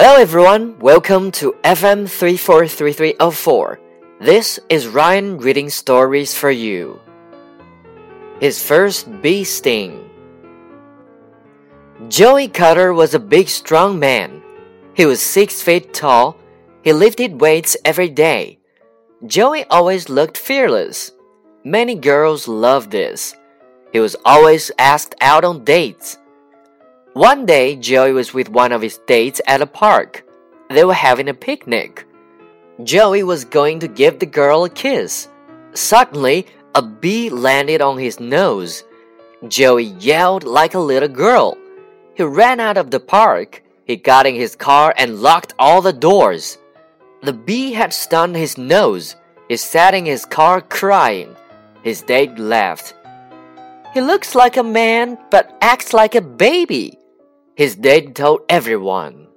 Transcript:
Hello everyone, welcome to FM 343304. This is Ryan reading stories for you. His first bee sting. Joey Carter was a big, strong man. He was six feet tall. He lifted weights every day. Joey always looked fearless. Many girls loved this. He was always asked out on dates. One day, Joey was with one of his dates at a park. They were having a picnic. Joey was going to give the girl a kiss. Suddenly, a bee landed on his nose. Joey yelled like a little girl. He ran out of the park. He got in his car and locked all the doors. The bee had stunned his nose. He sat in his car crying. His date laughed. He looks like a man but acts like a baby. His date told everyone.